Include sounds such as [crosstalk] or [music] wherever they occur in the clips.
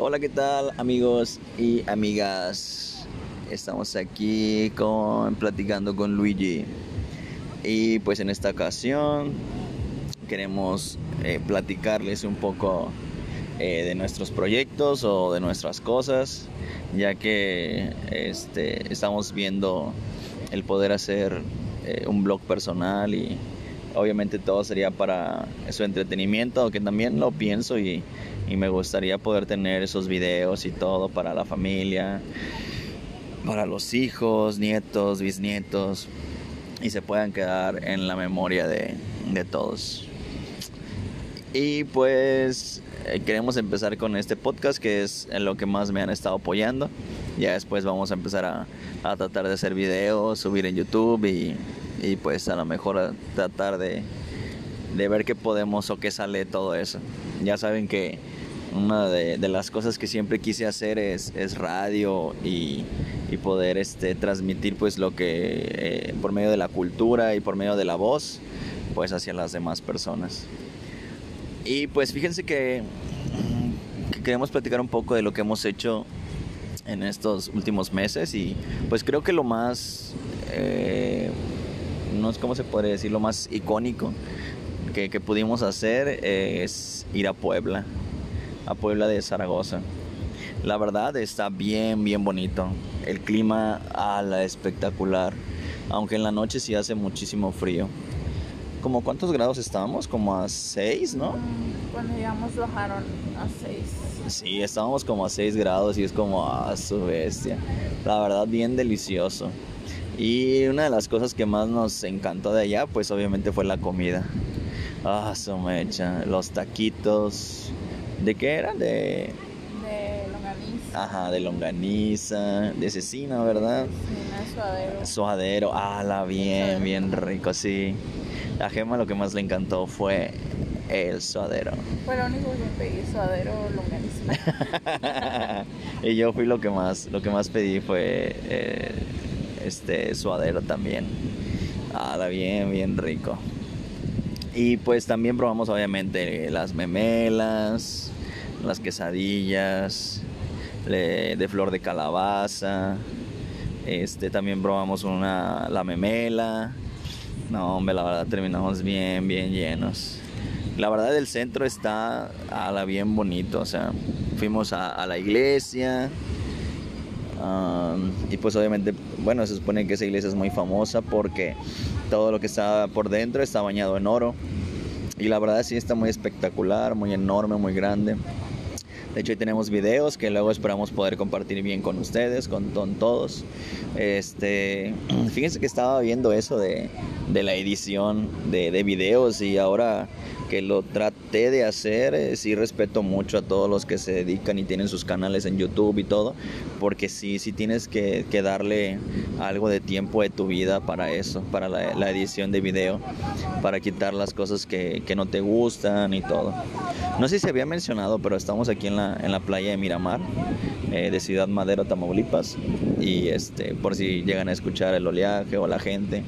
Hola, ¿qué tal amigos y amigas? Estamos aquí con platicando con Luigi. Y pues en esta ocasión queremos eh, platicarles un poco eh, de nuestros proyectos o de nuestras cosas, ya que este, estamos viendo el poder hacer eh, un blog personal y obviamente todo sería para su entretenimiento, aunque también lo pienso y, y me gustaría poder tener esos videos y todo para la familia, para los hijos, nietos, bisnietos y se puedan quedar en la memoria de, de todos. Y pues eh, queremos empezar con este podcast que es en lo que más me han estado apoyando. Ya después vamos a empezar a, a tratar de hacer videos, subir en YouTube y, y pues a lo mejor tratar de, de, ver qué podemos o qué sale todo eso. Ya saben que una de, las cosas que siempre quise hacer es, radio y, poder este, transmitir pues lo que eh, por medio de la cultura y por medio de la voz pues hacia las demás personas. Y pues fíjense que, que, queremos platicar un poco de lo que hemos hecho en estos últimos meses y pues creo que lo más, eh, no es cómo se podría decir, lo más icónico que pudimos hacer es ir a Puebla, a Puebla de Zaragoza. La verdad está bien, bien bonito. El clima a la espectacular, aunque en la noche sí hace muchísimo frío como cuántos grados estábamos, como a 6, ¿no? Cuando llegamos bajaron a 6. Sí, estábamos como a 6 grados y es como a ah, su bestia. La verdad, bien delicioso. Y una de las cosas que más nos encantó de allá, pues obviamente fue la comida. Ah, su mecha. Los taquitos. ¿De qué eran? De. De longaniza. Ajá, de longaniza. De cecina, ¿verdad? Sí, suadero. Suadero. Ah, la bien, bien rico, sí. A Gema lo que más le encantó fue el suadero. Fue lo único que pedí, suadero longaniza. [laughs] y yo fui lo que más, lo que más pedí fue eh, este suadero también. Ah, bien, bien rico. Y pues también probamos obviamente las memelas, las quesadillas, de, flor de calabaza. Este también probamos una la memela no, hombre, la verdad terminamos bien, bien llenos. La verdad el centro está a la bien bonito, o sea, fuimos a, a la iglesia um, y pues obviamente, bueno, se supone que esa iglesia es muy famosa porque todo lo que está por dentro está bañado en oro y la verdad sí está muy espectacular, muy enorme, muy grande. De hecho, ahí tenemos videos que luego esperamos poder compartir bien con ustedes, con, con todos. Este, [clears throat] fíjense que estaba viendo eso de, de la edición de, de, videos y ahora que lo traté de hacer, eh, sí respeto mucho a todos los que se dedican y tienen sus canales en YouTube y todo, porque sí, sí tienes que, que darle algo de tiempo de tu vida para eso, para la, la edición de video, para quitar las cosas que, que, no te gustan y todo. No sé si se había mencionado, pero estamos aquí en la, en la playa de Miramar, eh, de Ciudad Madero, Tamaulipas, y este, por si llegan a escuchar el oleaje o la gente,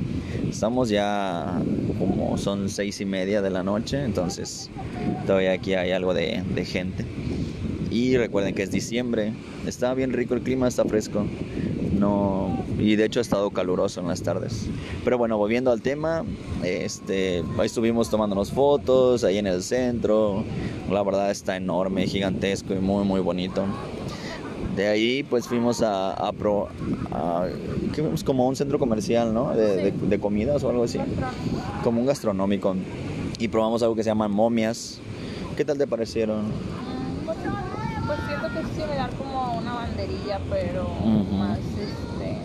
estamos ya como son seis y media de la noche, entonces todavía aquí hay algo de, gente. Y recuerden que es diciembre, está bien rico el clima, está fresco. No, y de hecho ha estado caluroso en las tardes. Pero bueno, volviendo al tema, este, ahí estuvimos tomándonos fotos ahí en el centro. La verdad está enorme, gigantesco y muy muy bonito. De ahí pues fuimos a, a, pro, a ¿qué como un centro comercial, ¿no? De, de, de, comidas o algo así. Como un gastronómico. Y probamos algo que se llaman momias. ¿Qué tal te parecieron? Pues siento que es similar como a una banderilla, pero uh -huh. más este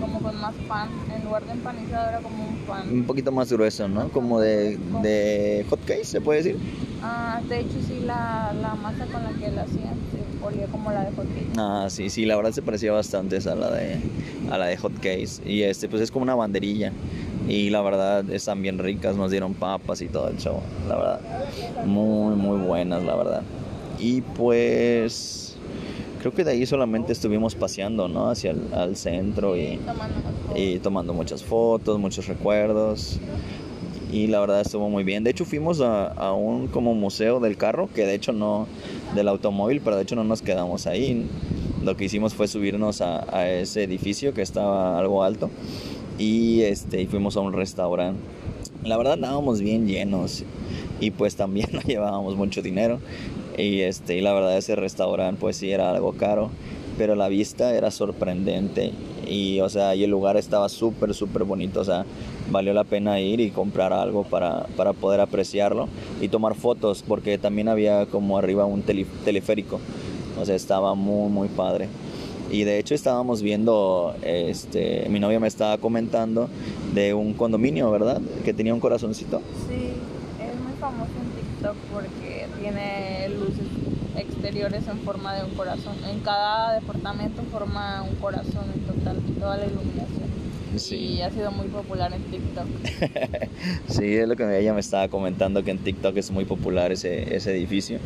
como con más pan. En lugar de empanizado era como un pan. Un poquito más grueso, ¿no? Como de, de hot cake, se puede decir. Ah, de hecho sí, la, la masa con la que la hacían se olía como la de hot cake. Ah, sí, sí, la verdad se parecía bastante a la de, a la de hot cakes. Y este, pues es como una banderilla. Y la verdad están bien ricas, nos dieron papas y todo el show. La verdad, muy, muy buenas, la verdad. Y pues creo que de ahí solamente estuvimos paseando, ¿no? Hacia el centro y, y tomando muchas fotos, muchos recuerdos. Y la verdad estuvo muy bien. De hecho fuimos a, un como museo del carro, que de hecho no, del automóvil, pero de hecho no nos quedamos ahí. Lo que hicimos fue subirnos a ese edificio que estaba algo alto y, este, y fuimos a un restaurante. La verdad estábamos bien llenos y pues también [laughs] no llevábamos mucho dinero y, este, y la verdad ese restaurante pues sí era algo caro, pero la vista era sorprendente y o sea, y el lugar estaba súper, súper bonito, o sea, valió la pena ir y comprar algo para, para poder apreciarlo y tomar fotos porque también había como arriba un teleférico, o sea, estaba muy, muy padre. Y de hecho estábamos viendo, este, mi novia me estaba comentando de un condominio, ¿verdad? Que tenía un corazoncito. Sí, es muy famoso en TikTok porque tiene luces exteriores en forma de un corazón. En cada departamento forma un corazón en total, toda la iluminación. Sí. Y ha sido muy popular en TikTok. [laughs] sí, es lo que ella me estaba comentando, que en TikTok es muy popular ese, ese edificio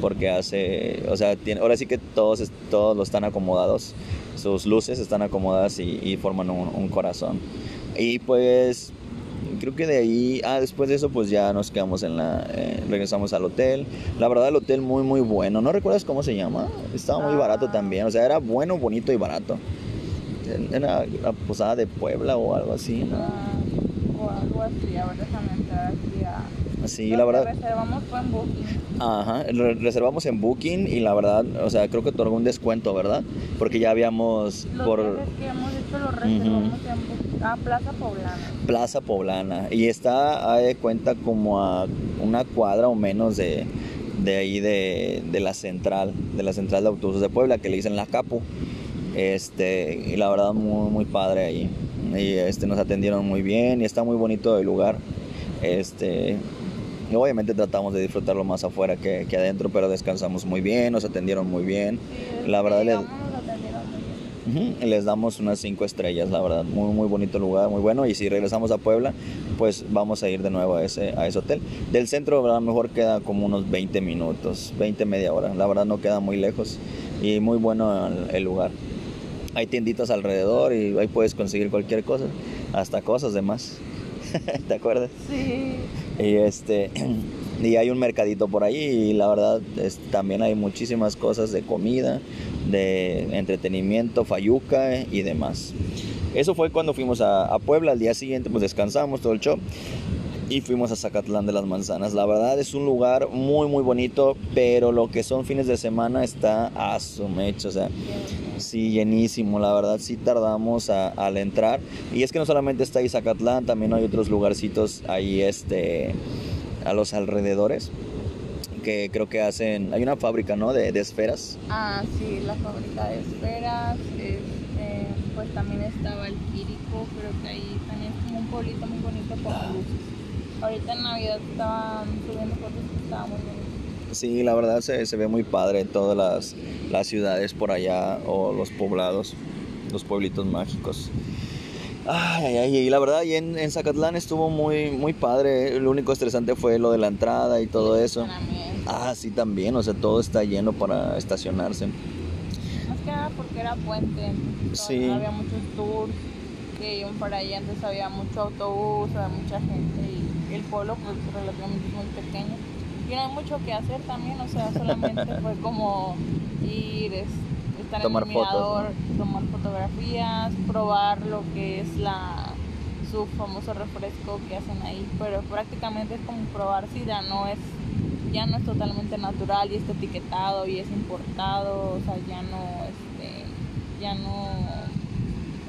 porque hace, o sea, tiene, ahora sí que todos, todos lo están acomodados, sus luces están acomodadas y, forman un, corazón. Y pues creo que de ahí, ah, después de eso pues ya nos quedamos en la, eh, regresamos al hotel. La verdad el hotel muy muy bueno, ¿no recuerdas cómo se llama? Estaba muy barato ah. también, o sea, era bueno, bonito y barato. Era la posada de Puebla o algo así, ¿no? Ah, o algo así, a ver, déjame entrar Sí, la verdad. Reservamos fue en Booking. Ajá, reservamos en Booking y la verdad, o sea, creo que otorgó un descuento, ¿verdad? Porque ya habíamos los por que hemos hecho los reservamos en ah, Plaza Poblana. Plaza Poblana y está a de cuenta como a una cuadra o menos de, de ahí de, de, la central, de la central de autobuses de Puebla que le dicen la Capu. Este, y la verdad muy muy padre ahí. Y este nos atendieron muy bien y está muy bonito el lugar. Este, Obviamente tratamos de disfrutarlo más afuera que, que, adentro, pero descansamos muy bien, nos atendieron muy bien. la verdad les, les damos unas 5 estrellas, la verdad. Muy, muy bonito lugar, muy bueno. Y si regresamos a Puebla, pues vamos a ir de nuevo a ese, a ese hotel. Del centro, a lo mejor queda como unos 20 minutos, 20, media hora. La verdad no queda muy lejos y muy bueno el, el lugar. Hay tienditas alrededor y ahí puedes conseguir cualquier cosa, hasta cosas de más. [laughs] ¿Te acuerdas? Sí. Y este [clears throat] y hay un mercadito por ahí y la verdad es, también hay muchísimas cosas de comida, de entretenimiento, fayuca y demás. Eso fue cuando fuimos a, a Puebla, al día siguiente pues descansamos todo el show y fuimos a Zacatlán de las Manzanas. La verdad es un lugar muy muy bonito, pero lo que son fines de semana está a o sea, sí llenísimo, la verdad sí tardamos al entrar. Y es que no solamente está ahí Zacatlán, también hay otros lugarcitos ahí este a los alrededores que creo que hacen, hay una fábrica, ¿no? De, de esferas. Ah, sí, la fábrica de esferas, este, pues también estaba el Quirico, creo que ahí también es como un pueblito muy bonito con luces. Ahorita en Navidad estaban subiendo fotos que estaba muy Sí, la verdad se, se ve muy padre todas las, las, ciudades por allá o los poblados, los pueblitos mágicos. Ay, ay, y la verdad, y en, en, Zacatlán estuvo muy, muy padre. Lo único estresante fue lo de la entrada y todo eso. Ah, sí, también, o sea, todo está lleno para estacionarse. Más que nada porque era puente, sí. había muchos tours que iban para allá, antes había mucho autobús, había mucha gente el pueblo pues relativamente muy pequeño. Y no hay mucho que hacer también, o sea, solamente fue [laughs] como ir, estar tomar en el mirador, tomar fotografías, probar lo que es la su famoso refresco que hacen ahí, pero prácticamente es como probar si ya no es ya no es totalmente natural y está etiquetado y es importado, o sea, ya no este ya no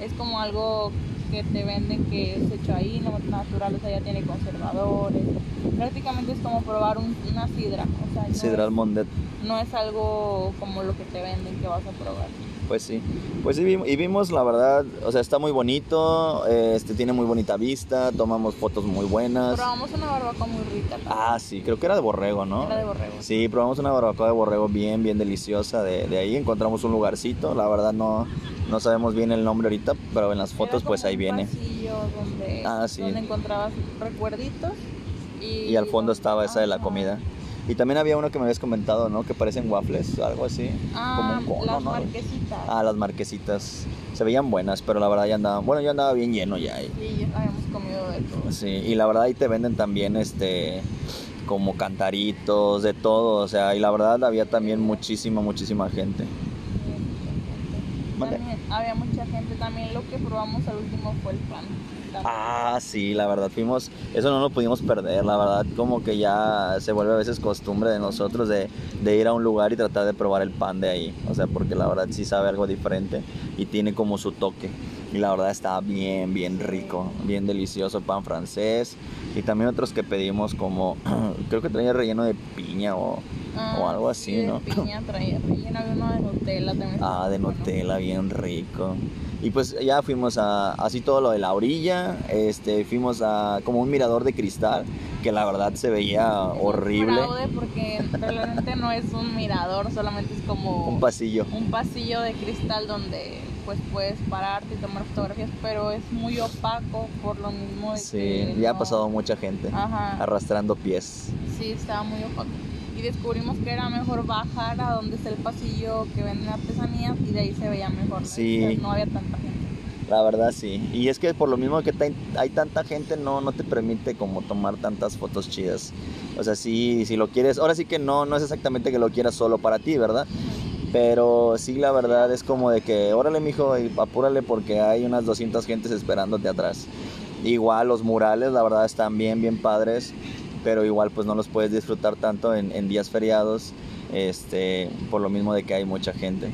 es como algo que te venden que es hecho ahí, no es natural, o sea, ya tiene conservadores. Prácticamente es como probar una sidra. O sea, sidra al Mondet. No es algo como lo que te venden que vas a probar. Pues sí, pues sí, y vimos la verdad, o sea, está muy bonito, este tiene muy bonita vista, tomamos fotos muy buenas. Probamos una barbacoa muy rica. Ah, sí, creo que era de borrego, ¿no? Era de borrego. Sí, probamos una barbacoa de borrego bien, bien deliciosa, de, de ahí encontramos un lugarcito, la verdad no, no sabemos bien el nombre ahorita, pero en las fotos pues ahí viene. Donde, ah, sí. donde encontrabas recuerditos. Y, y al fondo estaba esa de la comida. Y también había uno que me habías comentado, ¿no? Que parecen waffles, algo así. Ah, como un cono, las marquesitas. Ah, las marquesitas. Se veían buenas, pero la verdad ya andaban... Bueno, yo andaba bien lleno ya ahí. Sí, ya habíamos comido de todo. Sí, y la verdad ahí te venden también, este como cantaritos, de todo, o sea, y la verdad había también muchísima, muchísima gente. También había mucha gente. También lo que probamos al último fue el pan. Ah, sí, la verdad, fuimos, eso no lo pudimos perder, la verdad, como que ya se vuelve a veces costumbre de nosotros de, de ir a un lugar y tratar de probar el pan de ahí, o sea, porque la verdad sí sabe algo diferente y tiene como su toque. Y la verdad está bien, bien rico, bien delicioso pan francés. Y también otros que pedimos como, [clears throat] creo que traía relleno de piña o, o algo así, Ah, sí, de ¿no? piña traía relleno, Nutella también. Ah, de Nutella, bien rico. Y pues ya fuimos a así todo lo de la orilla, este, fuimos a como un mirador de cristal, que la verdad se veía es un horrible. fraude porque realmente no es un mirador, solamente es como Un pasillo. un pasillo de cristal donde pues puedes pararte y tomar fotografías, pero es muy opaco por lo mismo de Sí, que ya ha no- pasado mucha gente Ajá. arrastrando pies. Sí, estaba muy opaco. Y descubrimos que era mejor bajar a donde está el pasillo que venden artesanías y de ahí se veía mejor. Sí. Sea, no había tanta gente. La verdad sí. Y es que por lo mismo que hay tanta gente, no, no te permite como tomar tantas fotos chidas. O sea, sí, si lo quieres, ahora sí que no, no es exactamente que lo quieras solo para ti, ¿verdad? Pero sí, la verdad es como de que, órale, mijo, y apúrale porque hay unas 200 gentes esperándote atrás. Igual los murales, la verdad, están bien, bien padres, pero igual pues no los puedes disfrutar tanto en, en días feriados, este, por lo mismo de que hay mucha gente.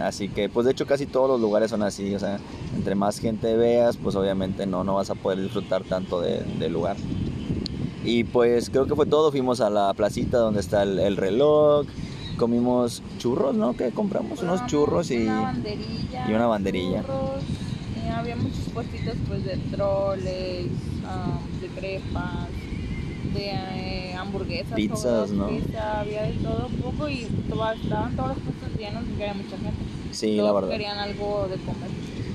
Así que, pues de hecho casi todos los lugares son así, o sea, entre más gente veas, pues obviamente no, no vas a poder disfrutar tanto de- del lugar. Y pues creo que fue todo, fuimos a la placita donde está el, el reloj, comimos churros, ¿no? Que compramos unos churros y... Una banderilla. y una banderilla. churros, y había muchos puestitos pues de troles, ah, de crepas, de eh, hamburguesas. Pizzas, ¿no? Pizza, había de todo un poco y toda- estaban todos los puestos llenos porque había mucha gente. Sí, Todos la verdad. querían algo de comer.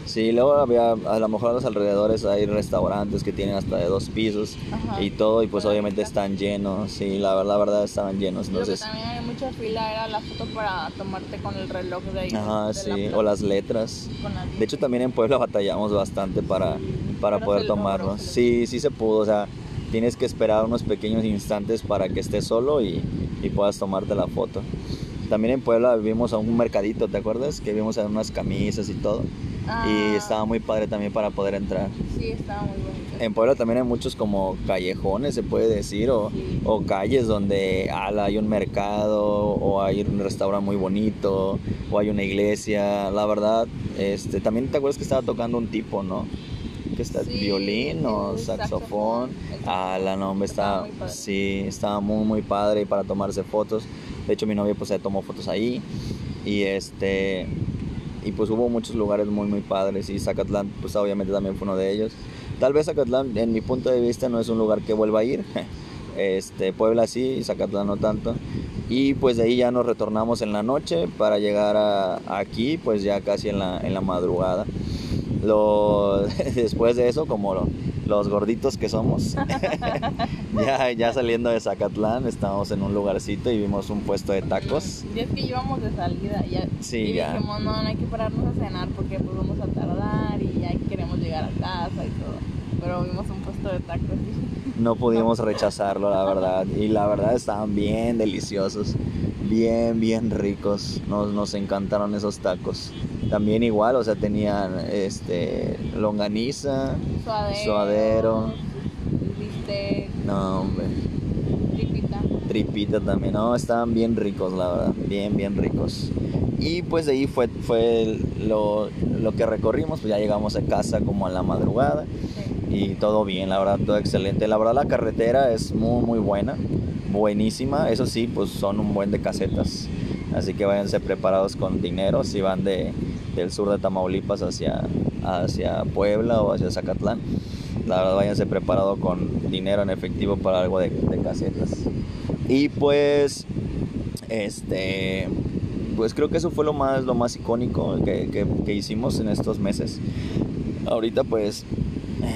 Sí, luego había, a lo mejor a los alrededores hay restaurantes que tienen hasta de dos pisos Ajá. y todo, y pues obviamente está- están llenos, sí, la, la verdad estaban llenos, Lo que entonces... también había mucha fila era la foto para tomarte con el reloj de ahí. Ajá, de sí, la o las letras. las De hecho, también en Puebla batallamos bastante para, para poder se Sí, sí se pudo, o sea, tienes que esperar unos pequeños instantes para que estés solo y, y puedas tomarte la foto. También en Puebla vimos a un mercadito, ¿te acuerdas? Que vimos a unas camisas y todo. Ah, Y estaba muy padre también para poder entrar. Sí, estaba muy bonito. En Puebla también hay muchos como callejones, se puede decir, o, Sí. o calles donde ala, hay un mercado, o hay un restaurante muy bonito, o hay una iglesia. La verdad, este, también te acuerdas que estaba tocando un tipo, ¿no? Que está Sí, violín o el saxofón. saxofón, Ah, la nombre Estaba sí, estaba muy muy padre para tomarse fotos. De hecho, mi novia pues se tomó fotos ahí y este y pues hubo muchos lugares muy muy padres y Zacatlán pues obviamente también fue uno de ellos. Tal vez Zacatlán en mi punto de vista no es un lugar que vuelva a ir. [laughs] Este, Puebla sí, Zacatlán no tanto. Y pues de ahí ya nos retornamos en la noche para llegar a, aquí pues ya casi en la, en la madrugada. [laughs] Después de eso, como lo- los gorditos que somos, [laughs] ya, ya saliendo de Zacatlán, estábamos en un lugarcito y vimos un puesto de tacos. Y es que íbamos de salida ya. Sí, y ya. dijimos, no, no hay que pararnos a cenar porque pues vamos a tardar y ya queremos llegar a casa y todo. Pero vimos un puesto de tacos y [laughs] No pudimos rechazarlo, la verdad. Y la verdad estaban bien deliciosos, bien, bien ricos. Nos, nos encantaron esos tacos. También igual, o sea, tenían este longaniza, suadero, Suadero. bistec, no hombre, tripita. tripita también, no, estaban bien ricos, la verdad, bien, bien ricos. Y pues de ahí fue, fue lo, lo que recorrimos, pues ya llegamos a casa como a la madrugada. Sí. y todo bien, la verdad, todo excelente. La verdad, la carretera es muy, muy buena, buenísima. Eso sí, pues son un buen de casetas. Así que váyanse preparados con dinero si van de, del sur de Tamaulipas hacia, hacia Puebla o hacia Zacatlán. La verdad, váyanse preparados con dinero en efectivo para algo de, de casetas. Y pues, este, pues creo que eso fue lo más, lo más icónico que, que, que hicimos en estos meses. Ahorita pues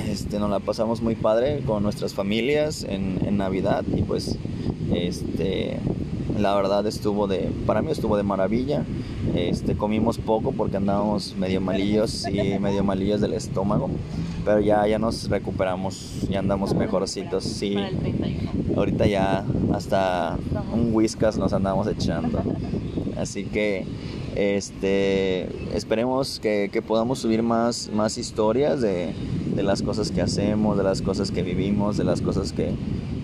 este, nos la pasamos muy padre con nuestras familias en, en Navidad y pues este, La verdad estuvo de, para mí estuvo de maravilla. Este, comimos poco porque andábamos medio malillos y medio malillos del estómago, pero ya, ya nos recuperamos, ya andamos mejorcitos. Sí, Para el 31. ahorita ya hasta un whiskas nos andamos echando. Así que este, esperemos que, que podamos subir más, más historias de, de las cosas que hacemos, de las cosas que vivimos, de las cosas que,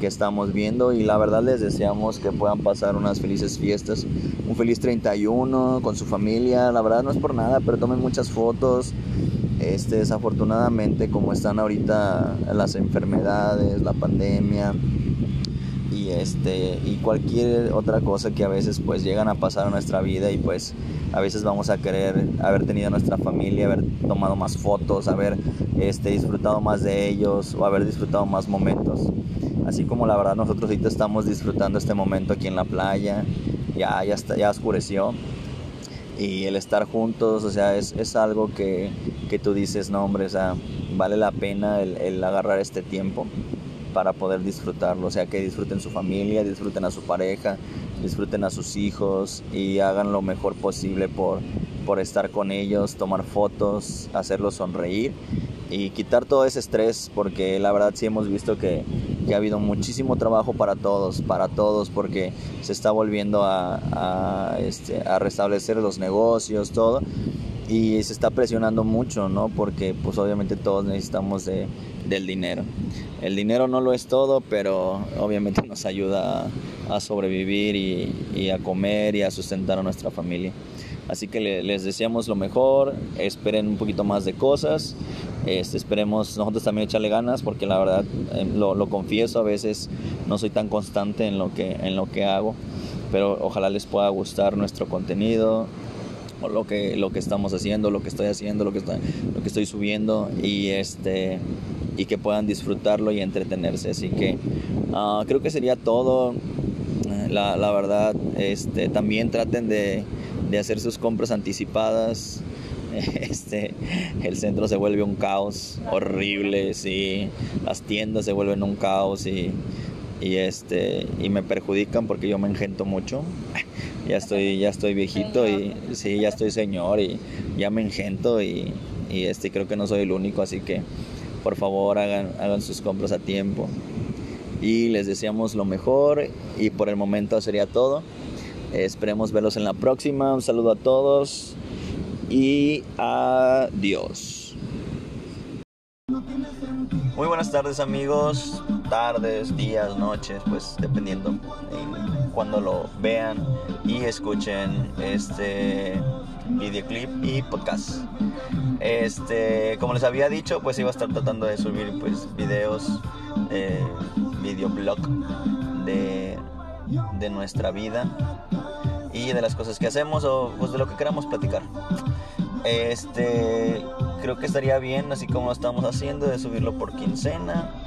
estamos viendo y la verdad les deseamos que puedan pasar unas felices fiestas, un feliz 31 con su familia, la verdad no es por nada, pero tomen muchas fotos. Este, desafortunadamente como están ahorita las enfermedades, la pandemia y este y cualquier otra cosa que a veces pues llegan a pasar en nuestra vida y pues a veces vamos a querer haber tenido nuestra familia, haber tomado más fotos, haber este, disfrutado más de ellos o haber disfrutado más momentos. Así como la verdad nosotros ahorita estamos disfrutando este momento aquí en la playa, ya, ya, está, ya oscureció. Y el estar juntos, o sea, es, es algo que, que, tú dices, no hombre, o sea, vale la pena el, el agarrar este tiempo para poder disfrutarlo, o sea, que disfruten su familia, disfruten a su pareja, disfruten a sus hijos y hagan lo mejor posible por, por estar con ellos, tomar fotos, hacerlos sonreír y quitar todo ese estrés porque la verdad sí hemos visto que, ha habido muchísimo trabajo para todos, para todos porque se está volviendo este, a restablecer los negocios, todo y se está presionando mucho, ¿no? Porque pues obviamente todos necesitamos de, del dinero. El dinero no lo es todo, pero obviamente nos ayuda a, sobrevivir y, a comer y a sustentar a nuestra familia. Así que le, les deseamos lo mejor, esperen un poquito más de cosas, este, esperemos nosotros también echarle ganas, porque la verdad, eh, lo, lo, confieso, a veces no soy tan constante en lo que, en lo que hago, pero ojalá les pueda gustar nuestro contenido, lo que, lo que estamos haciendo, lo que estoy haciendo, lo que lo que estoy subiendo y, este, y que puedan disfrutarlo y entretenerse. Así que uh, creo que sería todo. La, la verdad, este, también traten de, de, hacer sus compras anticipadas. [laughs] Este, el centro se vuelve un caos horrible, sí. las tiendas se vuelven un caos y, y, este, y me perjudican porque yo me engento mucho [laughs] ya estoy ya estoy viejito y sí ya estoy señor y ya me engento y, y, este creo que no soy el único así que por favor hagan hagan sus compras a tiempo y les deseamos lo mejor y por el momento sería todo esperemos verlos en la próxima. Un saludo a todos y adiós. Muy buenas tardes amigos. Tardes días noches pues dependiendo en cuando lo vean y escuchen este videoclip y podcast. Este, como les había dicho, pues iba a estar tratando de subir pues videos, eh, videoblog de, de nuestra vida y de las cosas que hacemos o pues de lo que queramos platicar. Este, creo que estaría bien, así como lo estamos haciendo, de subirlo por quincena.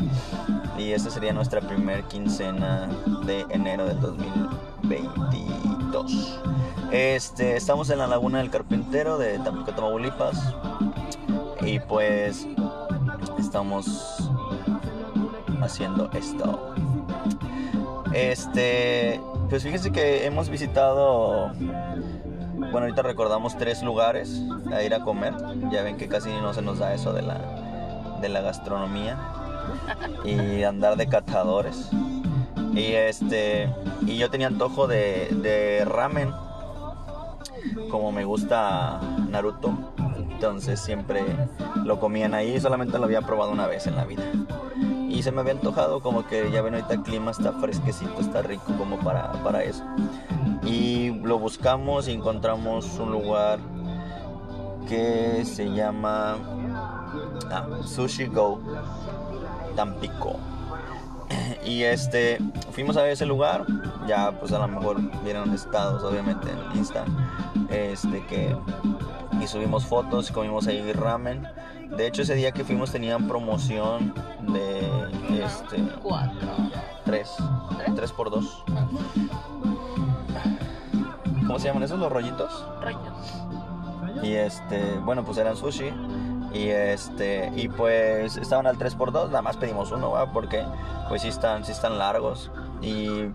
Y esta sería nuestra primer quincena de enero del 2022. Este, estamos en la Laguna del Carpintero de Tampico, Tamaulipas. Y pues estamos haciendo esto. Este, pues fíjense que hemos visitado bueno, ahorita recordamos tres lugares a ir a comer. Ya ven que casi no se nos da eso de la, de la gastronomía y andar de catadores. Y este y yo tenía antojo de, ramen. Como me gusta Naruto, entonces siempre lo comían ahí, solamente lo había probado una vez en la vida. Y se me había antojado, como que ya ven ahorita el clima está fresquecito, está rico como para, para eso. Y lo buscamos y encontramos un lugar que se llama ah, Sushi Go Tampico. [clears throat] Y este, fuimos a ese lugar, ya pues a lo mejor vieron estados obviamente en Insta, este que y subimos fotos, comimos ahí ramen. De hecho ese día que fuimos tenían promoción de este cuatro, tres, tres, tres por dos. ¿Cómo se llaman esos los rollitos? Rollos. Y este, bueno, pues eran sushi. Y este, y pues estaban al 3x2, nada más pedimos uno, ¿va? Porque pues sí están, sí están largos. Y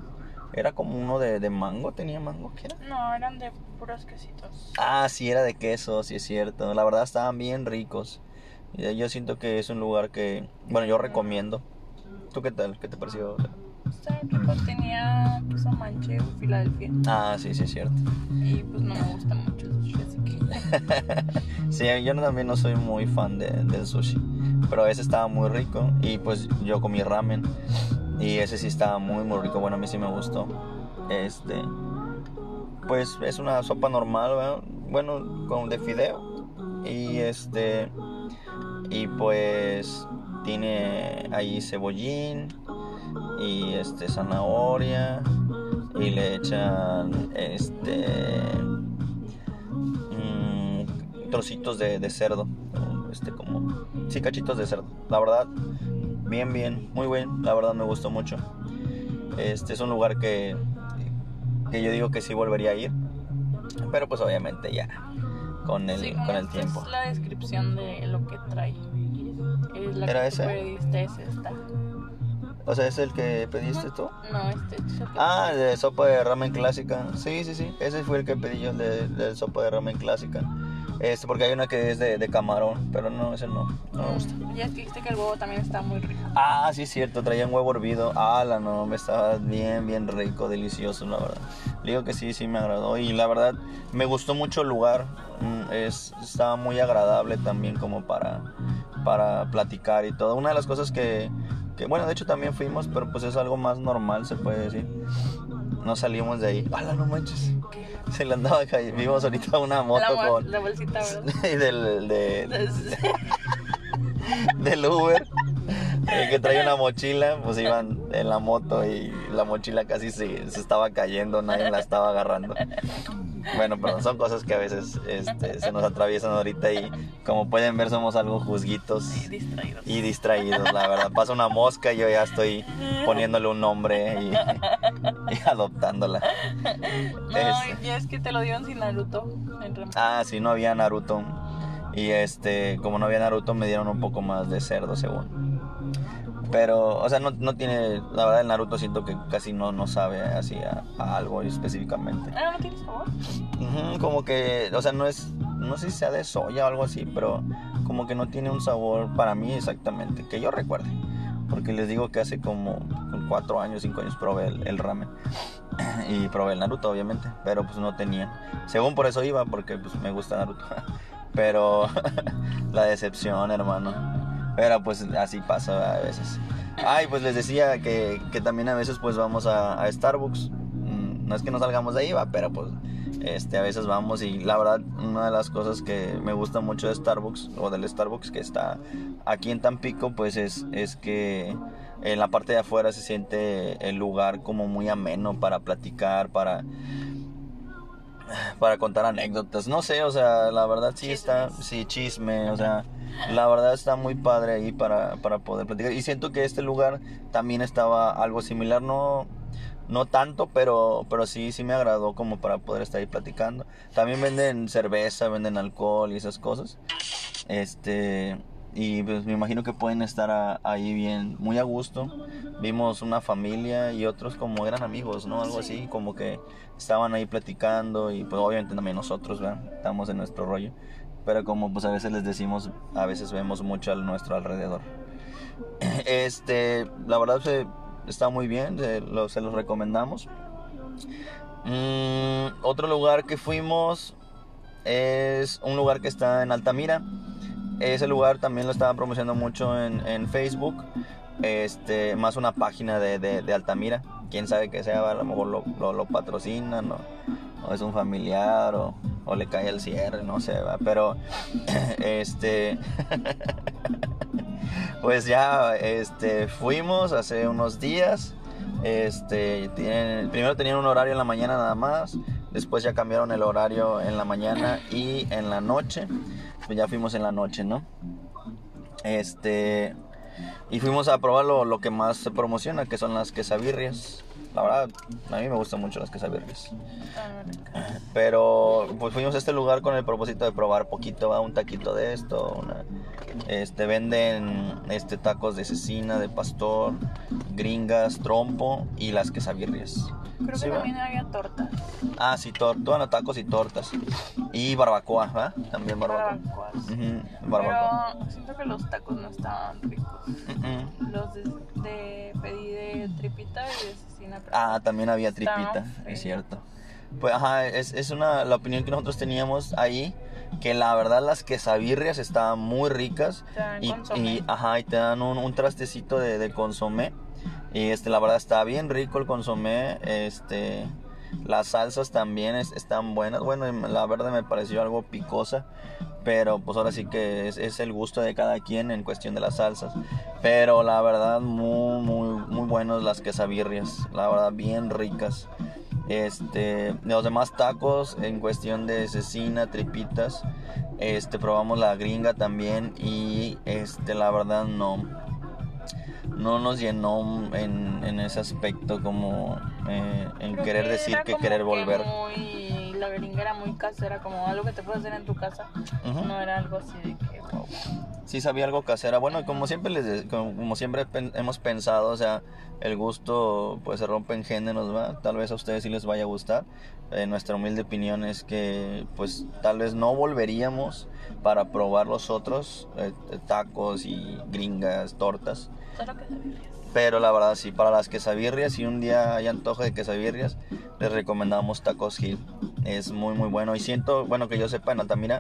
Era como uno de, de mango, tenía mango, ¿qué era? No, eran de puros quesitos. Ah, sí, era de queso, sí es cierto. La verdad estaban bien ricos. Y Yo siento que es un lugar que, bueno, yo recomiendo. ¿Tú qué tal? ¿Qué te pareció? Rico, tenía queso manchego, Filadelfia. Ah, sí, sí es cierto. Y pues no me gusta mucho el sushi, así que. [laughs] Sí, yo también no soy muy fan de- del sushi. Pero ese estaba muy rico. Y pues yo comí ramen. Y ese sí estaba muy, muy rico. Bueno, a mí sí me gustó. Este. Pues es una sopa normal, bueno, con de fideo. Y este. Y pues tiene ahí cebollín. Y este, zanahoria. Y le echan este mm, trocitos de, de cerdo. Este como. Sí, cachitos de cerdo. La verdad, bien, bien, muy bien. La verdad me gustó mucho. Este es un lugar que, que yo digo que sí volvería a ir. Pero pues obviamente ya. Con el, Sí, con el esta tiempo. Es la descripción de lo que trae. Es la ¿Era que ese? pediste, es esta. O sea, ¿es el que pediste tú? No, este es el que Ah, de sopa de ramen clásica. Sí, sí, sí. Ese fue el que pedí yo, el de, de sopa de ramen clásica. Este, porque hay una que es de, de camarón, pero no, ese no, no me gusta. Ya es que dijiste que el huevo también está muy rico. Ah, sí, es cierto, traía un huevo hervido. Ah, la no, me estaba bien, bien rico, delicioso, la verdad. Le digo que sí, sí me agradó. Y la verdad, me gustó mucho el lugar. Mm, Es, estaba muy agradable también como para, para platicar y todo. Una de las cosas que, que, bueno, de hecho también fuimos, pero pues es algo más normal, se puede decir. No salimos de ahí. ¡Hala, no manches! Se le andaba cayendo. Vimos ahorita una moto la, bol- con... la bolsita, ¿verdad? [laughs] del, de, [laughs] del Uber, el que trae una mochila, pues iban en la moto y la mochila casi se, se estaba cayendo, nadie la estaba agarrando. Bueno, pero son cosas que a veces este, se nos atraviesan ahorita y como pueden ver somos algo juzguitos Sí, distraídos. y distraídos, la verdad. Pasa una mosca y yo ya estoy poniéndole un nombre y, y adoptándola. No, Este. ya es que te lo dieron sin Naruto. Ah, sí, no había Naruto. Y este, como no había Naruto, me dieron un poco más de cerdo, según. Pero, o sea, no, no tiene. La verdad, el Naruto siento que casi no, no sabe así a, a algo específicamente. Ah, ¿no tiene sabor? Como que, o sea, no es. No sé si sea de soya o algo así, pero como que no tiene un sabor para mí exactamente, que yo recuerde. Porque les digo que hace como cuatro años, cinco años probé el, el ramen. Y probé el Naruto, obviamente. Pero pues no tenía. Según por eso iba, porque pues me gusta Naruto. [laughs] Pero [laughs] la decepción, hermano. Pero pues así pasa a veces. Ay, pues les decía que, que también a veces pues vamos a, a Starbucks. Mm, No es que no salgamos de ahí, va, pero pues este, a veces vamos y la verdad una de las cosas que me gusta mucho de Starbucks o del Starbucks que está aquí en Tampico pues es, es que en la parte de afuera se siente el lugar como muy ameno para platicar, para para contar anécdotas, no sé, o sea, la verdad sí está, sí, chisme, o sea, la verdad está muy padre ahí para, para poder platicar. Y siento que este lugar también estaba algo similar, no, no tanto, pero, pero sí, sí me agradó como para poder estar ahí platicando. También venden cerveza, venden alcohol y esas cosas. Este, y pues me imagino que pueden estar a- ahí bien, muy a gusto. Vimos una familia y otros como eran amigos, ¿no? Algo Sí. así, como que estaban ahí platicando y pues obviamente también nosotros, ¿verdad? Estamos en nuestro rollo. Pero como pues a veces les decimos, a veces vemos mucho a nuestro alrededor. [clears throat] Este, la verdad está muy bien, se los recomendamos. Mm, otro lugar que fuimos es un lugar que está en Altamira. Ese lugar también lo estaban promocionando mucho en, en Facebook. Este, más una página de, de- Altamira. Quién sabe que sea, a lo mejor lo, patrocinan o, es un familiar o, le cae el cierre, no sé, ¿va? pero [laughs] este [laughs] pues ya este fuimos hace unos días. Este, primero tenían un horario en la mañana nada más, después ya cambiaron el horario en la mañana y en la noche. Pues ya fuimos en la noche, ¿no? Este, y fuimos a probar lo, lo que más se promociona, que son las quesabirrias. La verdad, a mí me gustan mucho las quesabirrias. Pero pues fuimos a este lugar con el propósito de probar poquito, ¿va? un taquito de esto, una- este venden este tacos de cecina, de pastor, gringas, trompo y las quesabirrias. Creo Sí, que ¿va? también había tortas. Ah, sí, tor bueno, tacos y tortas. Y barbacoa, ¿verdad? También barbacoa. Barbacoas. Barbacoa. Pero siento que los tacos no estaban ricos. Los de, de pedí de tripita y de Ah, también había tripita, es cierto. Pues ajá, es, es una la opinión que nosotros teníamos ahí, que la verdad las quesabirrias estaban muy ricas Te dan y, y, ajá, y te dan un, un trastecito de, de consomé. Y este la verdad está bien rico el consomé, este las salsas también es- están buenas, bueno, la verdad me pareció algo picosa, pero pues ahora sí que es, es el gusto de cada quien en cuestión de las salsas. Pero la verdad, muy, muy, muy buenos las quesabirrias. La verdad, bien ricas. Este, los demás tacos en cuestión de cecina, tripitas. Este, probamos la gringa también. Y este, la verdad, no. No nos llenó en, en ese aspecto como eh, Creo querer que decir que querer volver. muy- la gringa era muy casera, como algo que te puedes hacer en tu casa. Ujú. No era algo así de que. wow. Sí sabía algo casera. Bueno, como siempre les como, siempre hemos pensado, o sea, el gusto pues se rompe en géneros, ¿va? Tal vez a ustedes sí les vaya a gustar. Eh, nuestra humilde opinión es que pues tal vez no volveríamos para probar los otros eh, tacos y gringas, tortas. Pero la verdad sí, para las quesabirrias, si un día hay antojo de quesabirrias, les recomendamos Tacos Hill. Es muy muy bueno y siento, bueno que yo sepa en Altamira,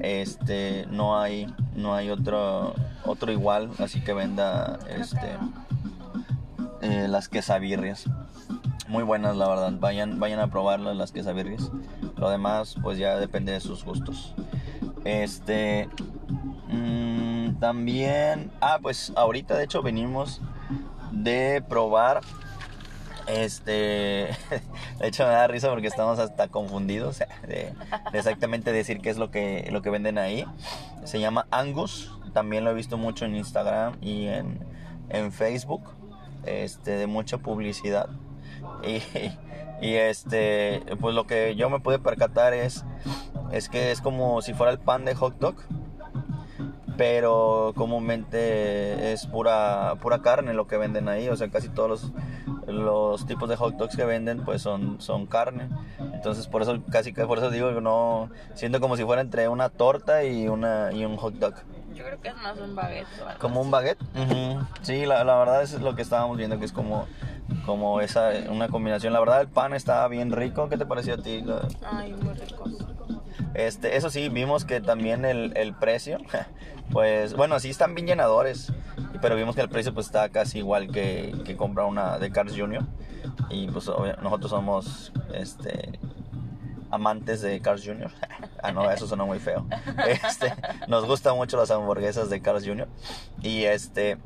este no hay no hay otro otro igual, así que venda este eh, las quesabirrias. Muy buenas la verdad, vayan vayan a probarlas las quesabirrias. Lo demás pues ya depende de sus gustos. Este mm, también, ah pues ahorita de hecho venimos de probar este [laughs] de hecho me da risa porque estamos hasta confundidos de, de exactamente decir qué es lo que lo que venden ahí. Se llama Angus también lo he visto mucho en Instagram y en, en Facebook este de mucha publicidad. [laughs] Y, y este pues lo que yo me pude percatar es es que es como si fuera el pan de hot dog pero comúnmente es pura pura carne lo que venden ahí o sea casi todos los, los tipos de hot dogs que venden pues son son carne entonces por eso casi por eso digo que no siento como si fuera entre una torta y una y un hot dog Yo creo que es más un baguette. algo como un baguette Ujú. sí la, la verdad es lo que estábamos viendo que es como como esa una combinación la verdad el pan estaba bien rico qué te pareció a ti La- Ay, muy rico. este, eso sí, vimos que también el, el precio, [laughs] pues bueno, sí están bien llenadores, pero vimos que el precio pues está casi igual que, que comprar una de Cars Jr. Y pues nosotros somos este amantes de Cars Jr. [laughs] ah, no, eso suena muy feo. [laughs] Este, nos gustan mucho las hamburguesas de Cars Jr. Y este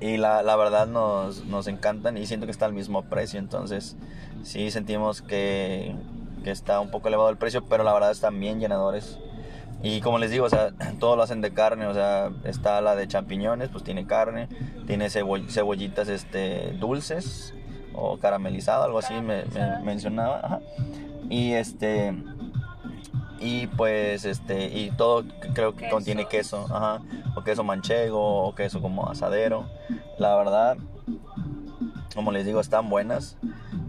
y la, la verdad nos, nos encantan y siento que está al mismo precio, entonces sí sentimos que, que está un poco elevado el precio, pero la verdad están bien llenadores. Y como les digo, o sea, [clears throat] todo lo hacen de carne, o sea, está la de champiñones, pues tiene carne, tiene cebo- cebollitas este, dulces o caramelizado, algo así me, me mencionaba. ajá. Y este y pues este y todo creo que contiene queso, ajá, o queso manchego o queso como asadero. La verdad como les digo, están buenas.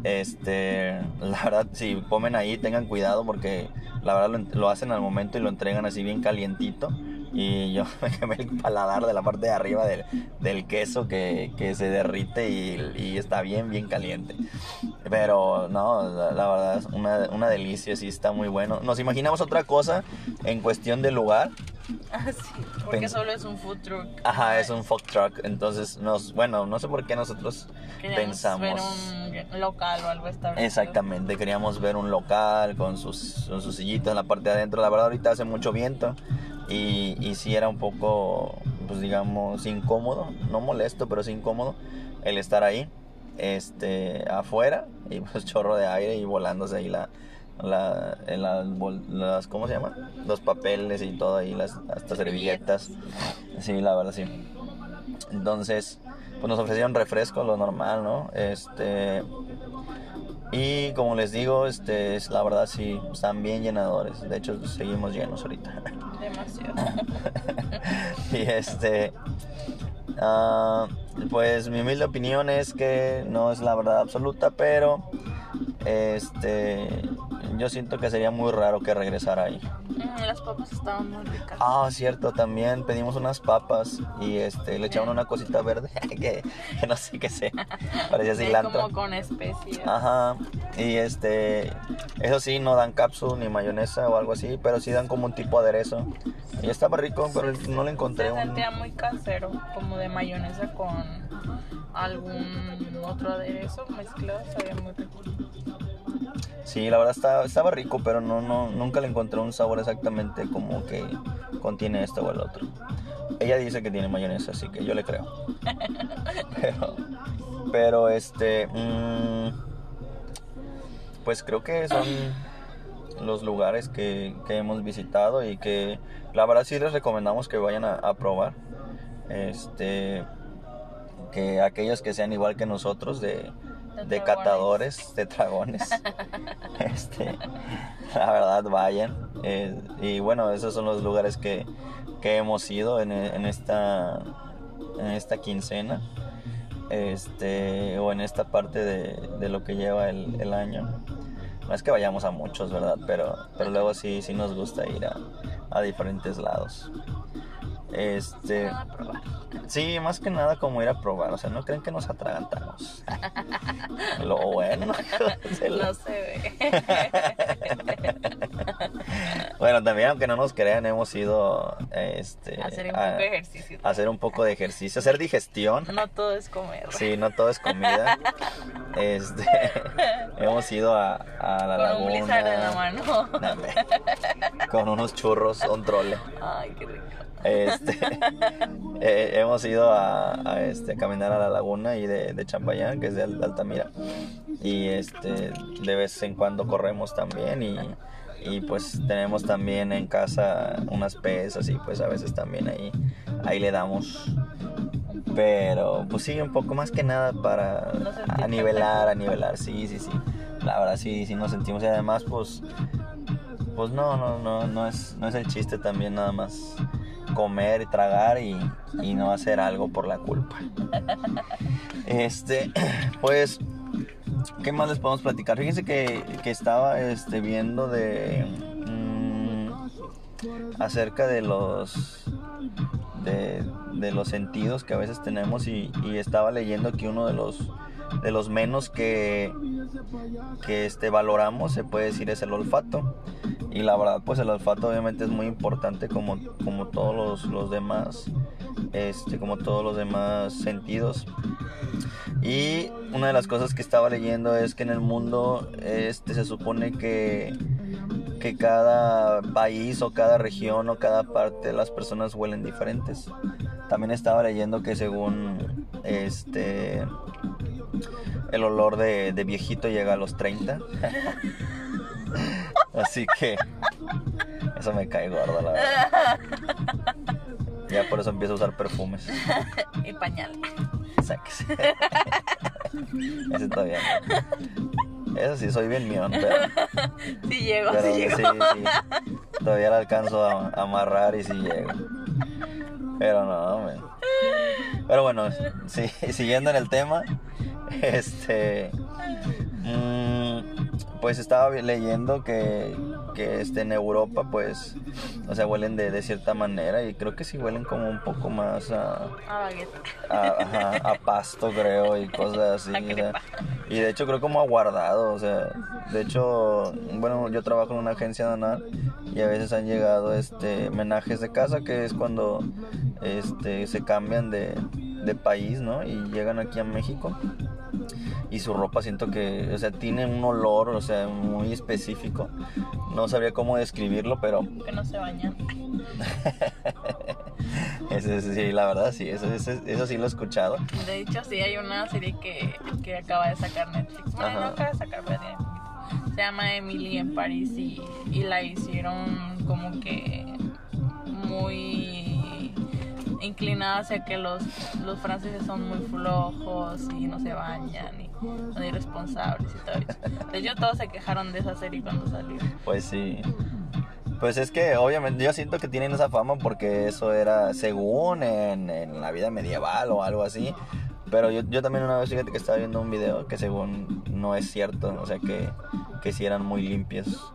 Este, la verdad, si comen ahí, tengan cuidado porque la verdad lo hacen al momento y lo entregan así bien calientito. Y yo [laughs] me quemé el paladar de la parte de arriba del, del queso que, que se derrite y, y está bien, bien caliente. Pero no, la, la verdad es una, una delicia, sí está muy bueno. Nos imaginamos otra cosa en cuestión de lugar. Ah, sí, porque Pens- solo es un food truck. Ajá, es un fuck truck. Entonces, nos, bueno, no sé por qué nosotros Queríamos pensamos. ver un local o algo establecido. Exactamente, queríamos ver un local con sus, con sus sillitas en la parte de adentro. La verdad ahorita hace mucho viento y, y sí era un poco, pues digamos, incómodo, no molesto, pero sí incómodo el estar ahí, este, afuera y [laughs] pues chorro de aire y volándose ahí la, la, bol- las, ¿cómo se llama? Los papeles y todo ahí, las, hasta servilletas. Sí, la verdad sí. Entonces, pues nos ofrecieron refresco, lo normal, ¿no? Este, y como les digo, este, es, la verdad sí, están bien llenadores. De hecho, seguimos llenos ahorita. Demasiado. [laughs] y este, ah, pues mi humilde opinión es que no es la verdad absoluta, pero este, yo siento que sería muy raro que regresara ahí. Mm, las papas estaban muy ricas. Ah, cierto, también pedimos unas papas y este, le echaban una cosita verde [laughs] que, que no sé qué sea, [laughs] parecía cilantro. como con especias. Ajá, y este, eso sí, no dan cápsula ni mayonesa o algo así, pero sí dan como un tipo de aderezo. Y estaba rico, pero no le encontré Se un... sentía muy casero, como de mayonesa con algún otro aderezo mezclado, sabía muy rico. Sí, la verdad estaba, estaba rico, pero no, no, nunca le encontré un sabor exactamente como que contiene esto o el otro. Ella dice que tiene mayonesa, así que yo le creo. [laughs] Pero, pero este, mm, pues creo que son los lugares que, que hemos visitado y que la verdad sí les recomendamos que vayan a, a probar. Este, que aquellos que sean igual que nosotros de, de catadores, de dragones, [laughs] este, la verdad vayan. Eh, y bueno, esos son los lugares que, que hemos ido en, en esta, en esta quincena. Este, o en esta parte de, de lo que lleva el, el año. No es que vayamos a muchos, ¿verdad? Pero, pero luego sí, sí nos gusta ir a, a diferentes lados. Este, sí, más que nada como ir a probar, o sea, no creen que nos atragantamos. [laughs] Lo bueno. [laughs] No se ve. [laughs] Bueno, también aunque no nos crean, hemos ido este, Hacer un a, poco de ejercicio. a hacer un poco de ejercicio, hacer digestión. No todo es comer. Sí, no todo es comida. Este, hemos ido a, a la Con laguna. un en la mano. Con unos churros, un trole. Ay, qué rico. Este, [laughs] eh, hemos ido a, a, este, a caminar a la laguna y de, de Champayán, que es de Al- Altamira. Y este, de vez en cuando corremos también y, y pues tenemos también en casa unas pesas y pues a veces también ahí, ahí le damos. Pero pues sí, un poco más que nada para a nivelar, a nivelar, sí, sí, sí. La verdad sí, sí nos sentimos y además pues pues no, no, no, no es, no es el chiste también nada más comer y tragar y, y no hacer algo por la culpa. Este, [clears throat] pues, ¿qué más les podemos platicar? Fíjense que, que estaba este, viendo de mm, acerca de los de, de los sentidos que a veces tenemos y, y estaba leyendo que uno de los de los menos que que este valoramos se puede decir es el olfato. Y la verdad pues el olfato obviamente es muy importante como, como todos los, los demás este como todos los demás sentidos. Y una de las cosas que estaba leyendo es que en el mundo este se supone que que cada país o cada región o cada parte las personas huelen diferentes. También estaba leyendo que según este el olor de, de viejito llega a los 30 [laughs] Así que eso me cae gordo, la verdad. Ya por eso empiezo a usar perfumes. Y pañal. Sáquese. No. Eso sí, soy bien mión, pero, Sí llego, pero sí sí, llego. sí. Todavía la alcanzo a, a amarrar y sí llego. Pero no, men. Pero bueno, sí, [laughs] siguiendo en el tema, [laughs] este. mm, pues estaba leyendo que, que este, en Europa, pues, o sea, huelen de, de cierta manera y creo que sí huelen como un poco más a, a, pasto, creo, y cosas así. O sea, y de hecho creo como a guardado, o sea, de hecho, bueno, yo trabajo en una agencia donal y a veces han llegado este menajes de casa, que es cuando este se cambian de, de país, ¿no? Y llegan aquí a México. Y su ropa siento que, o sea, tiene un olor, o sea, muy específico. No sabría cómo describirlo, pero Que no se bañan. [laughs] ese sí, la verdad sí, eso, eso sí lo he escuchado. De hecho, sí hay una serie que, que acaba de sacar Netflix. Bueno, no acaba de sacar, pero. Se llama Emily en París y, y la hicieron como que muy inclinada hacia que los, los franceses son muy flojos y no se bañan y son irresponsables y todo eso. De hecho, todos se quejaron de esa serie cuando salió. Pues sí. Pues es que obviamente yo siento que tienen esa fama porque eso era según en, en la vida medieval o algo así. Pero yo, yo también una vez fíjate que estaba viendo un video que según no es cierto, o sea que, que sí eran muy limpios.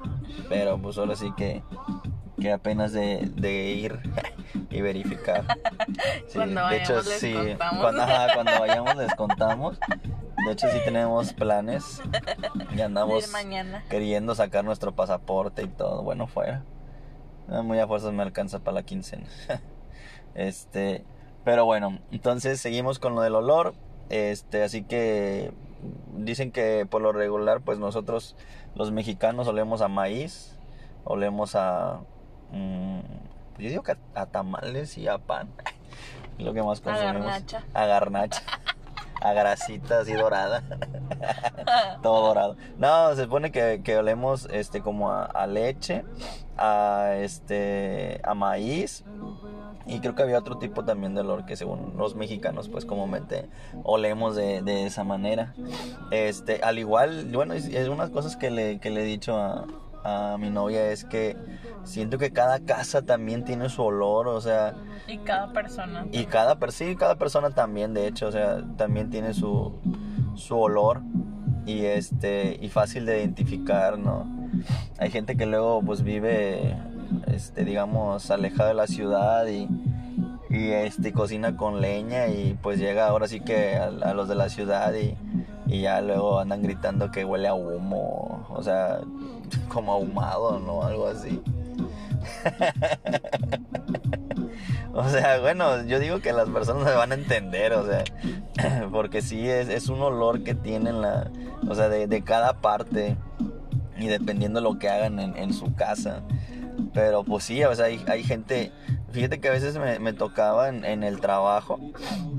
Pero pues ahora sí que, que apenas de, de ir [laughs] y verificar. [laughs] Sí, Cuando de hecho, les sí, contamos. Cuando, ajá, [laughs] cuando vayamos les contamos. De hecho, sí tenemos planes. Y andamos mañana. queriendo sacar nuestro pasaporte y todo. Bueno, fuera. Ah, Muy a fuerzas me alcanza para la quincena. Este, pero bueno, entonces seguimos con lo del olor. Este, así que dicen que por lo regular, pues nosotros los mexicanos olemos a maíz, olemos a, mm, pues yo digo que a, a tamales y a pan, [laughs] lo que más A consumimos. garnacha. A garnacha. A grasita así dorada. [laughs] Todo dorado. No, se supone que, que olemos este como a, a leche, a este a maíz y creo que había otro tipo también de olor que según los mexicanos pues comúnmente olemos de, de esa manera. Este, al igual, bueno, es, es unas cosas que le, que le he dicho a, a mi novia es que siento que cada casa también tiene su olor, o sea, Y cada persona. y cada, sí, cada persona también, de hecho, o sea, también tiene su, su olor y este y fácil de identificar, ¿no? Hay gente que luego pues vive, este, digamos, alejada de la ciudad y, y este cocina con leña y pues llega ahora sí que a, a los de la ciudad y, y ya luego andan gritando que huele a humo, o sea, [laughs] como ahumado, ¿no? Algo así. [laughs] O sea, bueno, yo digo que las personas me van a entender, o sea, [clears throat] porque sí es, un olor que tienen la, o sea, de, cada parte y dependiendo de lo que hagan en, su casa. Pero pues sí, o sea, hay gente, fíjate que a veces me, me tocaba en, en el trabajo,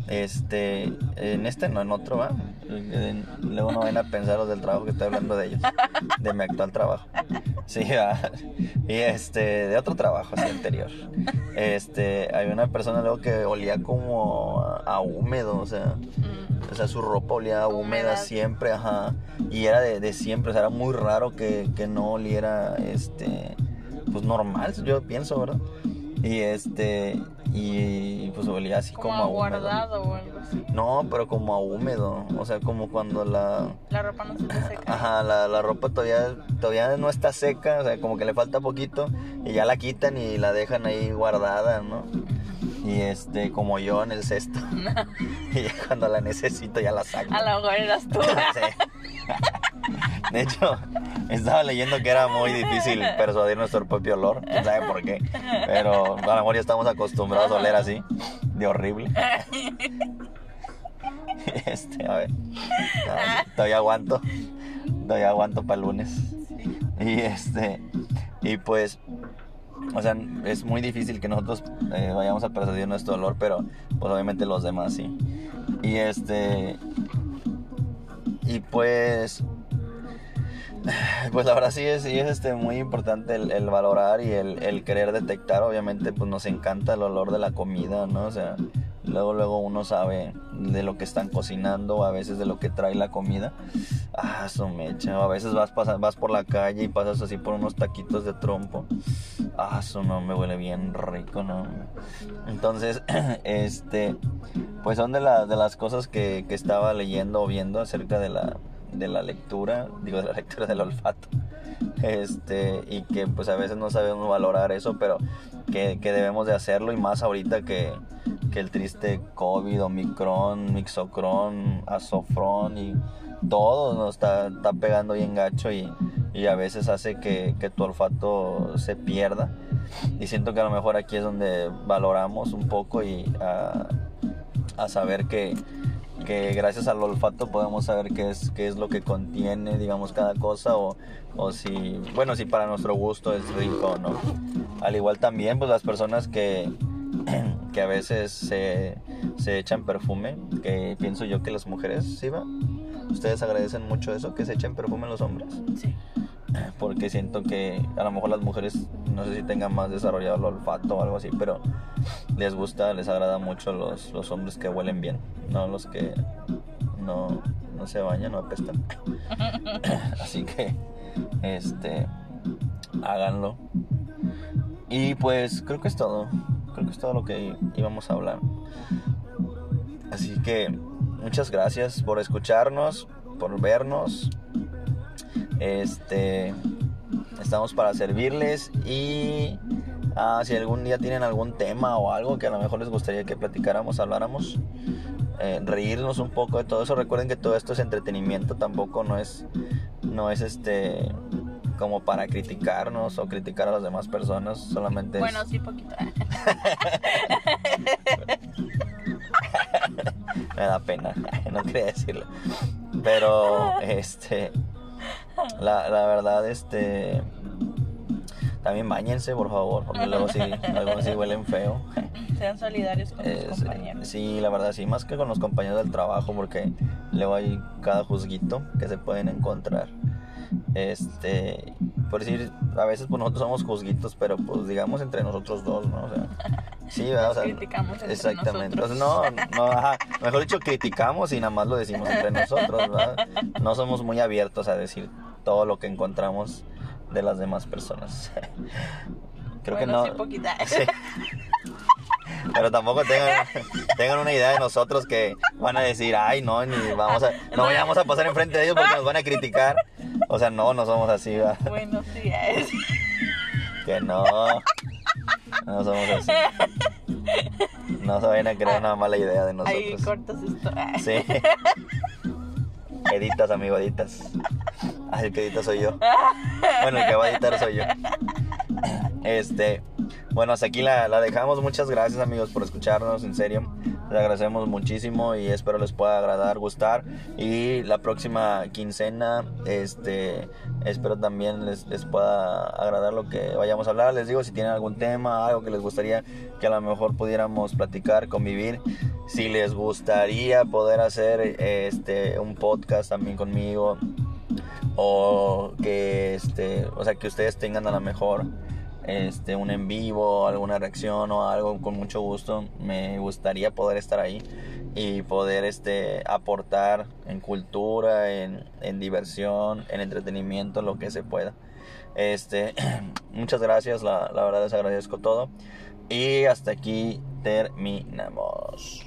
este, en este no, en otro, ¿va? En- luego no van a pensar los del trabajo que estoy hablando de ellos, de mi actual trabajo. Sí, ¿va? y este, de otro trabajo, así anterior. Este, había una persona luego que olía como a, a húmedo, o sea, Mm. o sea, su ropa olía húmeda Humedad. siempre, ajá. Y era de, de siempre, o sea, era muy raro que, que no oliera, este, pues normal, yo pienso, ¿verdad? Y este, y pues olía así como, Como a húmedo. guardado o algo así. No, pero como a húmedo, o sea, como cuando la... La ropa no se te seca. Ajá, la, la ropa todavía, todavía no está seca, o sea, como que le falta poquito y ya la quitan y la dejan ahí guardada, ¿no? Y este, como yo en el cesto. [laughs] [laughs] y ya cuando la necesito ya la saco. A lo mejor eras [laughs] tú. De hecho, estaba leyendo que era muy difícil persuadir nuestro propio olor, quién sabe por qué. Pero a lo mejor ya estamos acostumbrados a oler así, de horrible. Este, a ver. Todavía aguanto. Todavía aguanto para el lunes. Y este. Y pues. O sea, es muy difícil que nosotros eh, vayamos a persuadir nuestro olor, pero pues obviamente los demás sí. Y este. Y pues. [laughs] Pues la verdad sí es, este, muy importante el, valorar y el, querer detectar. Obviamente pues nos encanta el olor de la comida, ¿no? O sea, luego luego uno sabe de lo que están cocinando, a veces de lo que trae la comida. Ah, su mecha. A veces vas, vas por la calle y pasas así por unos taquitos de trompo. Ah, su no, me huele bien rico, ¿no? Entonces, [clears throat] este, pues son de, la- de las cosas que estaba leyendo o viendo acerca de la, de la lectura, digo, de la [laughs] lectura del olfato. Este, y que pues a veces no sabemos valorar eso, pero que, que debemos de hacerlo y más ahorita que, que el triste COVID, Omicron, Mixocron, Azofrón y todo nos está, está pegando bien gacho y, y a veces hace que, que tu olfato se pierda. Y siento que a lo mejor aquí es donde valoramos un poco y a, a saber que, que gracias al olfato podemos saber qué es, qué es lo que contiene, digamos, cada cosa o, o si, bueno, si para nuestro gusto es rico o no. Al igual también, pues las personas que, [clears throat] que a veces se, se echan perfume, que pienso yo que las mujeres, ¿sí va? Ustedes agradecen mucho eso, que se echen perfume los hombres Sí. [laughs] porque siento que a lo mejor las mujeres no sé si tengan más desarrollado el olfato o algo así, pero les gusta, les agrada mucho los, los hombres que huelen bien, no los que no, no se bañan, no apestan. [laughs] así que, este, háganlo. Y pues creo que es todo, creo que es todo lo que íbamos a hablar. Así que muchas gracias por escucharnos. por vernos. Este, estamos para servirles y ah, si algún día tienen algún tema o algo que a lo mejor les gustaría que platicáramos, habláramos, eh, reírnos un poco de todo eso. Recuerden que todo esto es entretenimiento, tampoco no es, no es este como para criticarnos o criticar a las demás personas, solamente Bueno, sí, poquito. [laughs] me da pena, [laughs] no quería decirlo. Pero, [laughs] este, la, la verdad, este, también bañense, por favor, porque luego sí, algunos sí huelen feo. Sean solidarios con sus Es- compañeros. sí, la verdad, sí, más que con los compañeros del trabajo, porque luego hay cada juzguito que se pueden encontrar. Este, por decir, a veces pues nosotros somos juzguitos, pero pues digamos entre nosotros dos, ¿no? O sea, sí, ¿verdad? O sea, criticamos entre exactamente. nosotros. Entonces, no, no, ajá, mejor dicho, criticamos y nada más lo decimos entre nosotros, ¿verdad? No somos muy abiertos a decir todo lo que encontramos de las demás personas. [laughs] Creo bueno, que no. poquita. [laughs] Sí. Pero tampoco tengan, tengan una idea de nosotros que van a decir, ay, no, ni vamos a, no vayamos a pasar enfrente de ellos porque nos van a criticar. O sea, no, no somos así, ¿verdad? Bueno, sí, es. Que no. No somos así. No se vayan a crear una mala idea de Ahí nosotros. cortas esto. Sí. [laughs] Editas, amigo, editas. El que edita soy yo. Bueno, el que va a editar soy yo. Este, bueno, hasta aquí la, la dejamos. Muchas gracias, amigos, por escucharnos. En serio, les agradecemos muchísimo y espero les pueda agradar, gustar. Y la próxima quincena, este, espero también les, les pueda agradar lo que vayamos a hablar. Les digo, si tienen algún tema, algo que les gustaría que a lo mejor pudiéramos platicar, convivir. Si les gustaría poder hacer este un podcast también conmigo o que este o sea que ustedes tengan a lo mejor este un en vivo alguna reacción o algo con mucho gusto me gustaría poder estar ahí y poder este aportar en cultura en, en diversión en entretenimiento lo que se pueda. Este [clears throat] muchas gracias la, la verdad les agradezco todo. Y hasta aquí terminamos